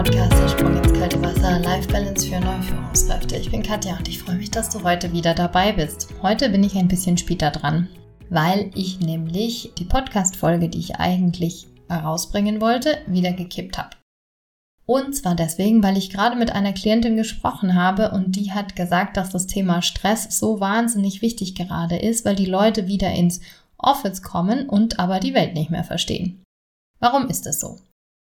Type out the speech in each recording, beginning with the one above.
Podcast Der Sprung ins kalte Wasser, Life Balance für Neuführungskräfte. Ich bin Katja und ich freue mich, dass du heute wieder dabei bist. Heute bin ich ein bisschen später dran, weil ich nämlich die Podcast-Folge, die ich eigentlich herausbringen wollte, wieder gekippt habe. Und zwar deswegen, weil ich gerade mit einer Klientin gesprochen habe und die hat gesagt, dass das Thema Stress so wahnsinnig wichtig gerade ist, weil die Leute wieder ins Office kommen und aber die Welt nicht mehr verstehen. Warum ist es so?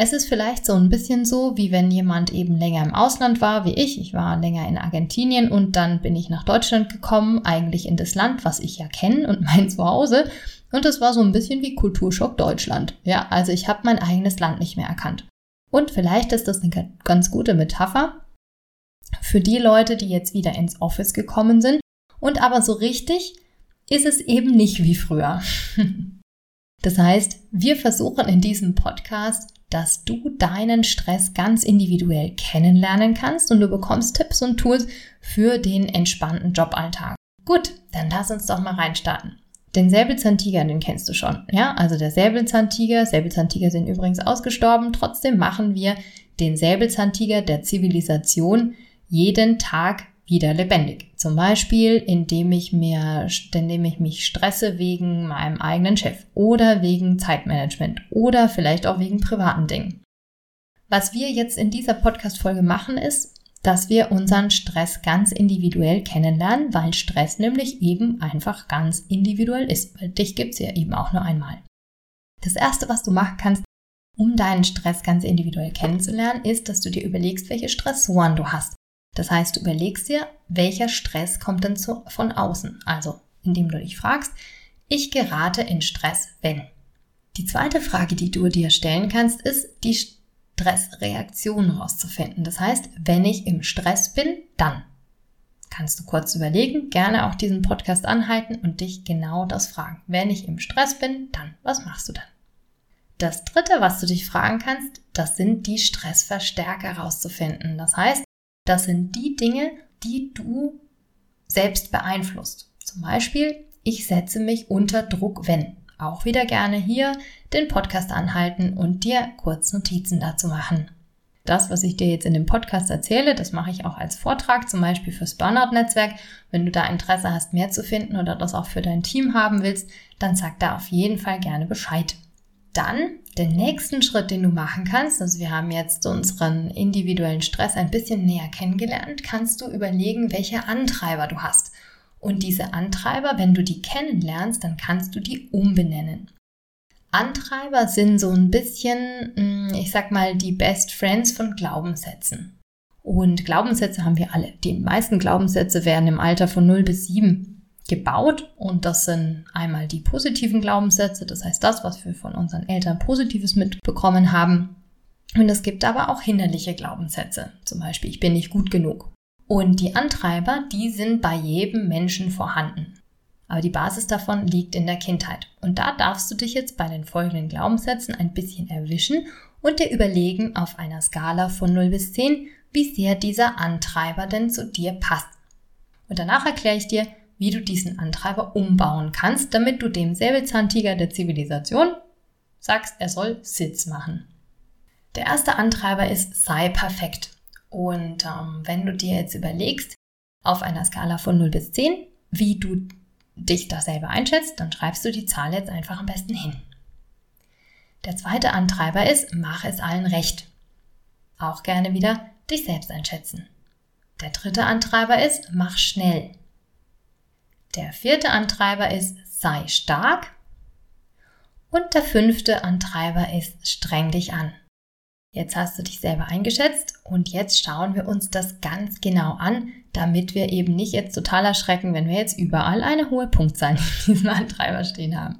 Es ist vielleicht so ein bisschen so, wie wenn jemand eben länger im Ausland war, wie ich. Ich war länger in Argentinien und dann bin ich nach Deutschland gekommen, eigentlich in das Land, was ich ja kenne und mein Zuhause. Und das war so ein bisschen wie Kulturschock Deutschland. Ja, also ich habe mein eigenes Land nicht mehr erkannt. Und vielleicht ist das eine ganz gute Metapher für die Leute, die jetzt wieder ins Office gekommen sind. Und aber so richtig ist es eben nicht wie früher. Das heißt, wir versuchen in diesem Podcast dass du deinen Stress ganz individuell kennenlernen kannst und du bekommst Tipps und Tools für den entspannten Joballtag. Gut, dann lass uns doch mal reinstarten. Den Säbelzahntiger, den kennst du schon. Ja, also der Säbelzahntiger. Säbelzahntiger sind übrigens ausgestorben. Trotzdem machen wir den Säbelzahntiger der Zivilisation jeden Tag wieder lebendig. Zum Beispiel, indem ich mir, indem ich mich stresse wegen meinem eigenen Chef oder wegen Zeitmanagement oder vielleicht auch wegen privaten Dingen. Was wir jetzt in dieser Podcast-Folge machen, ist, dass wir unseren Stress ganz individuell kennenlernen, weil Stress nämlich eben einfach ganz individuell ist, weil dich gibt's ja eben auch nur einmal. Das erste, was du machen kannst, um deinen Stress ganz individuell kennenzulernen, ist, dass du dir überlegst, welche Stressoren du hast. Das heißt, du überlegst dir, welcher Stress kommt denn zu, von außen? Also, indem du dich fragst, ich gerate in Stress, wenn. Die zweite Frage, die du dir stellen kannst, ist die Stressreaktion herauszufinden. Das heißt, wenn ich im Stress bin, dann. Kannst du kurz überlegen, gerne auch diesen Podcast anhalten und dich genau das fragen. Wenn ich im Stress bin, dann, was machst du dann? Das dritte, was du dich fragen kannst, das sind die Stressverstärker herauszufinden. Das heißt, das sind die Dinge, die du selbst beeinflusst. Zum Beispiel, ich setze mich unter Druck, wenn. Auch wieder gerne hier den Podcast anhalten und dir kurz Notizen dazu machen. Das, was ich dir jetzt in dem Podcast erzähle, das mache ich auch als Vortrag, zum Beispiel fürs Burnout-Netzwerk. Wenn du da Interesse hast, mehr zu finden oder das auch für dein Team haben willst, dann sag da auf jeden Fall gerne Bescheid. Dann den nächsten Schritt, den du machen kannst, also wir haben jetzt unseren individuellen Stress ein bisschen näher kennengelernt, kannst du überlegen, welche Antreiber du hast. Und diese Antreiber, wenn du die kennenlernst, dann kannst du die umbenennen. Antreiber sind so ein bisschen, hm, ich sag mal, die Best Friends von Glaubenssätzen. Und Glaubenssätze haben wir alle. Die meisten Glaubenssätze werden im Alter von 0 bis 7 gebaut und das sind einmal die positiven Glaubenssätze, das heißt das, was wir von unseren Eltern Positives mitbekommen haben. Und es gibt aber auch hinderliche Glaubenssätze, zum Beispiel ich bin nicht gut genug. Und die Antreiber, die sind bei jedem Menschen vorhanden. Aber die Basis davon liegt in der Kindheit. Und da darfst du dich jetzt bei den folgenden Glaubenssätzen ein bisschen erwischen und dir überlegen auf einer Skala von 0 bis 10, wie sehr dieser Antreiber denn zu dir passt. Und danach erkläre ich dir, wie du diesen Antreiber umbauen kannst, damit du dem Säbelzahntiger der Zivilisation sagst, er soll Sitz machen. Der erste Antreiber ist sei perfekt. Und ähm, wenn du dir jetzt überlegst, auf einer Skala von 0 bis 10, wie du dich da selber einschätzt, dann schreibst du die Zahl jetzt einfach am besten hin. Der zweite Antreiber ist, mach es allen recht. Auch gerne wieder dich selbst einschätzen. Der dritte Antreiber ist, mach schnell. Der vierte Antreiber ist sei stark. Und der fünfte Antreiber ist streng dich an. Jetzt hast du dich selber eingeschätzt und jetzt schauen wir uns das ganz genau an, damit wir eben nicht jetzt total erschrecken, wenn wir jetzt überall eine hohe Punktzahl in diesem Antreiber stehen haben.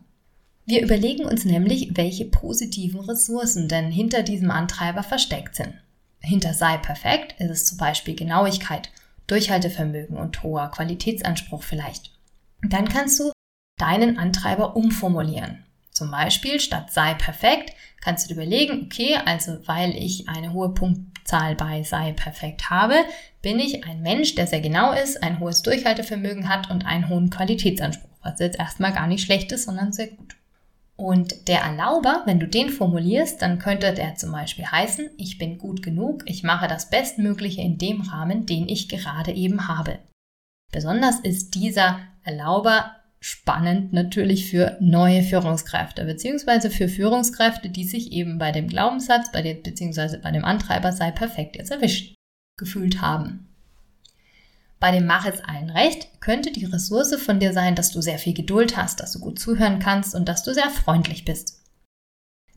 Wir überlegen uns nämlich, welche positiven Ressourcen denn hinter diesem Antreiber versteckt sind. Hinter sei perfekt ist es zum Beispiel Genauigkeit, Durchhaltevermögen und hoher Qualitätsanspruch vielleicht. Dann kannst du deinen Antreiber umformulieren. Zum Beispiel statt sei perfekt kannst du dir überlegen, okay, also weil ich eine hohe Punktzahl bei sei perfekt habe, bin ich ein Mensch, der sehr genau ist, ein hohes Durchhaltevermögen hat und einen hohen Qualitätsanspruch, was jetzt erstmal gar nicht schlecht ist, sondern sehr gut. Und der Erlauber, wenn du den formulierst, dann könnte der zum Beispiel heißen, ich bin gut genug, ich mache das Bestmögliche in dem Rahmen, den ich gerade eben habe. Besonders ist dieser Erlauber spannend natürlich für neue Führungskräfte, beziehungsweise für Führungskräfte, die sich eben bei dem Glaubenssatz, bei dem, beziehungsweise bei dem Antreiber sei perfekt jetzt erwischt gefühlt haben. Bei dem Mach es allen recht könnte die Ressource von dir sein, dass du sehr viel Geduld hast, dass du gut zuhören kannst und dass du sehr freundlich bist.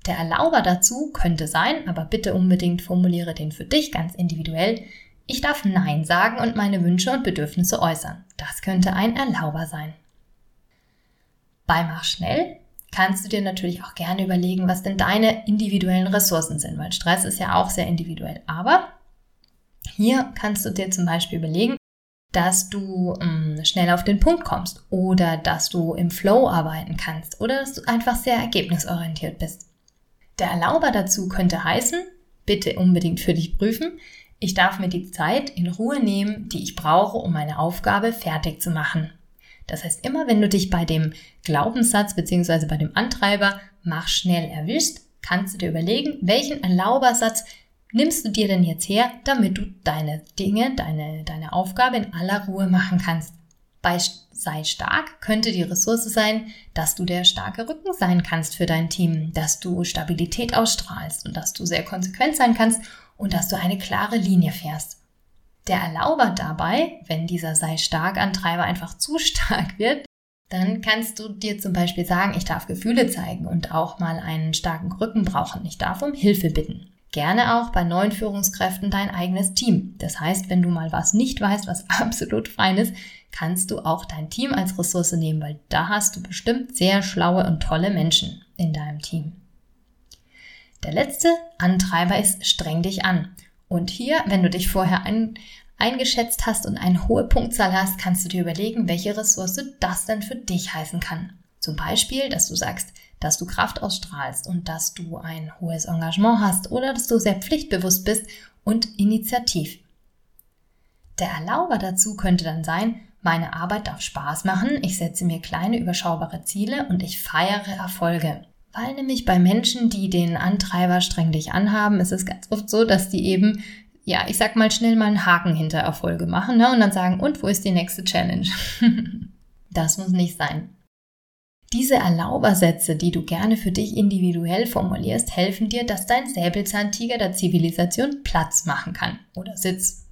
Der Erlauber dazu könnte sein, aber bitte unbedingt formuliere den für dich ganz individuell. Ich darf Nein sagen und meine Wünsche und Bedürfnisse äußern. Das könnte ein Erlauber sein. Bei Mach schnell kannst du dir natürlich auch gerne überlegen, was denn deine individuellen Ressourcen sind, weil Stress ist ja auch sehr individuell. Aber hier kannst du dir zum Beispiel überlegen, dass du ähm, schnell auf den Punkt kommst oder dass du im Flow arbeiten kannst oder dass du einfach sehr ergebnisorientiert bist. Der Erlauber dazu könnte heißen, bitte unbedingt für dich prüfen, ich darf mir die Zeit in Ruhe nehmen, die ich brauche, um meine Aufgabe fertig zu machen. Das heißt, immer wenn du dich bei dem Glaubenssatz bzw. bei dem Antreiber mach schnell erwischst, kannst du dir überlegen, welchen Erlaubersatz nimmst du dir denn jetzt her, damit du deine Dinge, deine, deine Aufgabe in aller Ruhe machen kannst? Bei sei stark könnte die Ressource sein, dass du der starke Rücken sein kannst für dein Team, dass du Stabilität ausstrahlst und dass du sehr konsequent sein kannst und dass du eine klare Linie fährst. Der Erlauber dabei, wenn dieser sei stark Antreiber einfach zu stark wird, dann kannst du dir zum Beispiel sagen, ich darf Gefühle zeigen und auch mal einen starken Rücken brauchen. Ich darf um Hilfe bitten. Gerne auch bei neuen Führungskräften dein eigenes Team. Das heißt, wenn du mal was nicht weißt, was absolut fein ist, kannst du auch dein Team als Ressource nehmen, weil da hast du bestimmt sehr schlaue und tolle Menschen in deinem Team. Der letzte Antreiber ist streng dich an. Und hier, wenn du dich vorher ein, eingeschätzt hast und eine hohe Punktzahl hast, kannst du dir überlegen, welche Ressource das denn für dich heißen kann. Zum Beispiel, dass du sagst, dass du Kraft ausstrahlst und dass du ein hohes Engagement hast oder dass du sehr pflichtbewusst bist und initiativ. Der Erlauber dazu könnte dann sein, meine Arbeit darf Spaß machen, ich setze mir kleine überschaubare Ziele und ich feiere Erfolge. Weil nämlich bei Menschen, die den Antreiber streng dich anhaben, ist es ganz oft so, dass die eben, ja, ich sag mal schnell mal einen Haken hinter Erfolge machen ne? und dann sagen, und wo ist die nächste Challenge? das muss nicht sein. Diese Erlaubersätze, die du gerne für dich individuell formulierst, helfen dir, dass dein Säbelzahntiger der Zivilisation Platz machen kann oder Sitz.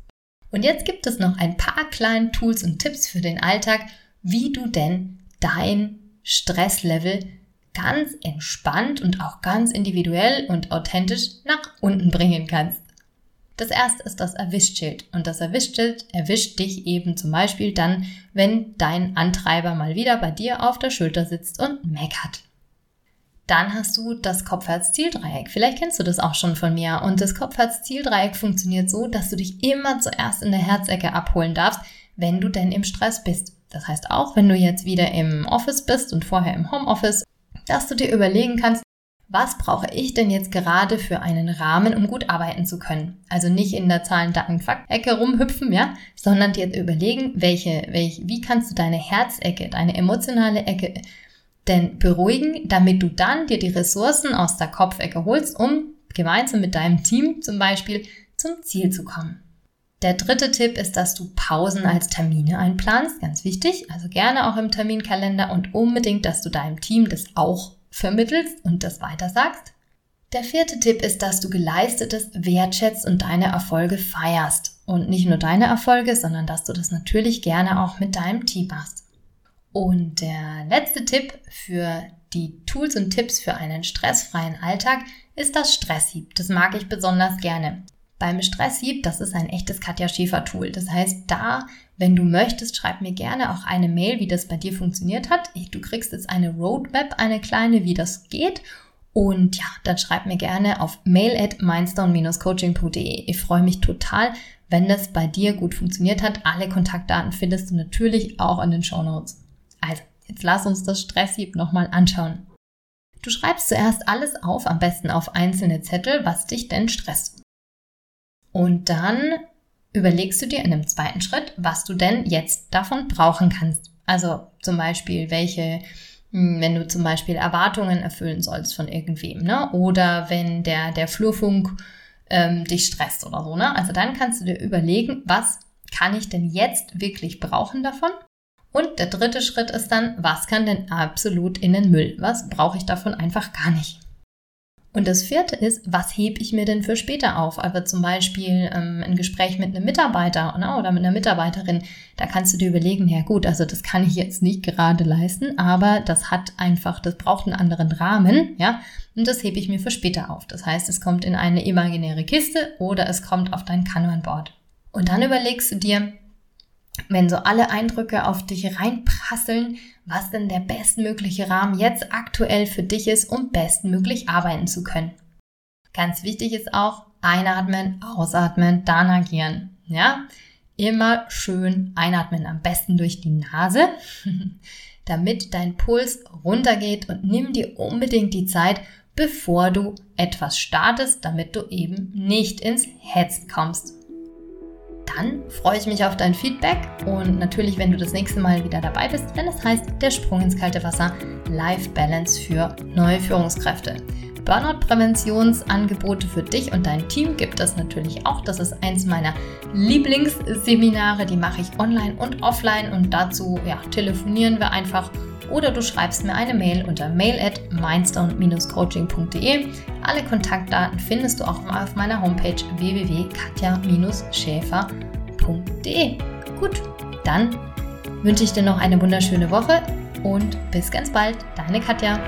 Und jetzt gibt es noch ein paar kleine Tools und Tipps für den Alltag, wie du denn dein Stresslevel ganz entspannt und auch ganz individuell und authentisch nach unten bringen kannst. Das erste ist das Erwischtschild. Und das Erwischtschild erwischt dich eben zum Beispiel dann, wenn dein Antreiber mal wieder bei dir auf der Schulter sitzt und meckert. Dann hast du das Kopfherz-Zieldreieck. Vielleicht kennst du das auch schon von mir. Und das Kopfherz-Zieldreieck funktioniert so, dass du dich immer zuerst in der Herzecke abholen darfst, wenn du denn im Stress bist. Das heißt auch, wenn du jetzt wieder im Office bist und vorher im Homeoffice, dass du dir überlegen kannst, was brauche ich denn jetzt gerade für einen Rahmen, um gut arbeiten zu können? Also nicht in der Zahlen, Daten, Fakt-Ecke rumhüpfen, ja, sondern dir überlegen, welche, welche, wie kannst du deine Herzecke, deine emotionale Ecke denn beruhigen, damit du dann dir die Ressourcen aus der Kopfecke holst, um gemeinsam mit deinem Team zum Beispiel zum Ziel zu kommen. Der dritte Tipp ist, dass du Pausen als Termine einplanst, ganz wichtig, also gerne auch im Terminkalender und unbedingt, dass du deinem Team das auch vermittelst und das weitersagst. Der vierte Tipp ist, dass du geleistetes wertschätzt und deine Erfolge feierst. Und nicht nur deine Erfolge, sondern dass du das natürlich gerne auch mit deinem Team machst. Und der letzte Tipp für die Tools und Tipps für einen stressfreien Alltag ist das Stresshieb. Das mag ich besonders gerne. Beim Stresshieb, das ist ein echtes Katja Schäfer Tool. Das heißt, da wenn du möchtest, schreib mir gerne auch eine Mail, wie das bei dir funktioniert hat. Du kriegst jetzt eine Roadmap, eine kleine, wie das geht. Und ja, dann schreib mir gerne auf mail at mindstone-coaching.de. Ich freue mich total, wenn das bei dir gut funktioniert hat. Alle Kontaktdaten findest du natürlich auch in den Show Notes. Also, jetzt lass uns das Stresshieb nochmal anschauen. Du schreibst zuerst alles auf, am besten auf einzelne Zettel, was dich denn stresst. Und dann überlegst du dir in einem zweiten Schritt, was du denn jetzt davon brauchen kannst. Also zum Beispiel, welche Hm, wenn du zum Beispiel Erwartungen erfüllen sollst von irgendwem, ne? Oder wenn der, der Flurfunk ähm, dich stresst oder so, ne? Also dann kannst du dir überlegen, was kann ich denn jetzt wirklich brauchen davon? Und der dritte Schritt ist dann, was kann denn absolut in den Müll? Was brauche ich davon einfach gar nicht? Und das vierte ist, was hebe ich mir denn für später auf? Also zum Beispiel ähm, ein Gespräch mit einem Mitarbeiter ne, oder mit einer Mitarbeiterin, da kannst du dir überlegen, ja gut, also das kann ich jetzt nicht gerade leisten, aber das hat einfach, das braucht einen anderen Rahmen, ja, und das hebe ich mir für später auf. Das heißt, es kommt in eine imaginäre Kiste oder es kommt auf dein Kanban-Board. Und dann überlegst du dir, wenn so alle Eindrücke auf dich reinprasseln, was denn der bestmögliche Rahmen jetzt aktuell für dich ist, um bestmöglich arbeiten zu können. Ganz wichtig ist auch einatmen, ausatmen, dann agieren. Ja, immer schön einatmen, am besten durch die Nase, damit dein Puls runtergeht und nimm dir unbedingt die Zeit, bevor du etwas startest, damit du eben nicht ins Hetzen kommst dann freue ich mich auf dein Feedback und natürlich, wenn du das nächste Mal wieder dabei bist, wenn es heißt Der Sprung ins kalte Wasser, Life Balance für neue Führungskräfte. Burnout-Präventionsangebote für dich und dein Team gibt es natürlich auch. Das ist eins meiner Lieblingsseminare, die mache ich online und offline und dazu ja, telefonieren wir einfach oder du schreibst mir eine Mail unter mail at mindstone-coaching.de. Alle Kontaktdaten findest du auch auf meiner Homepage www.katja-schäfer.de. Gut, dann wünsche ich dir noch eine wunderschöne Woche und bis ganz bald, deine Katja.